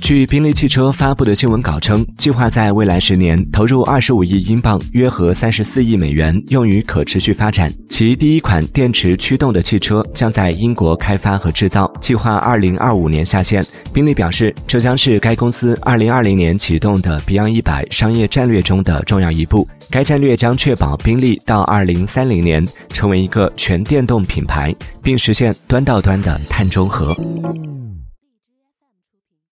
据宾利汽车发布的新闻稿称，计划在未来十年投入二十五亿英镑（约合三十四亿美元）用于可持续发展。其第一款电池驱动的汽车将在英国开发和制造，计划二零二五年下线。宾利表示，这将是该公司二零二零年启动的 Beyond 一百商业战略中的重要一步。该战略将确保宾利到二零三零年成为一个全电动品牌，并实现端到端的碳中和。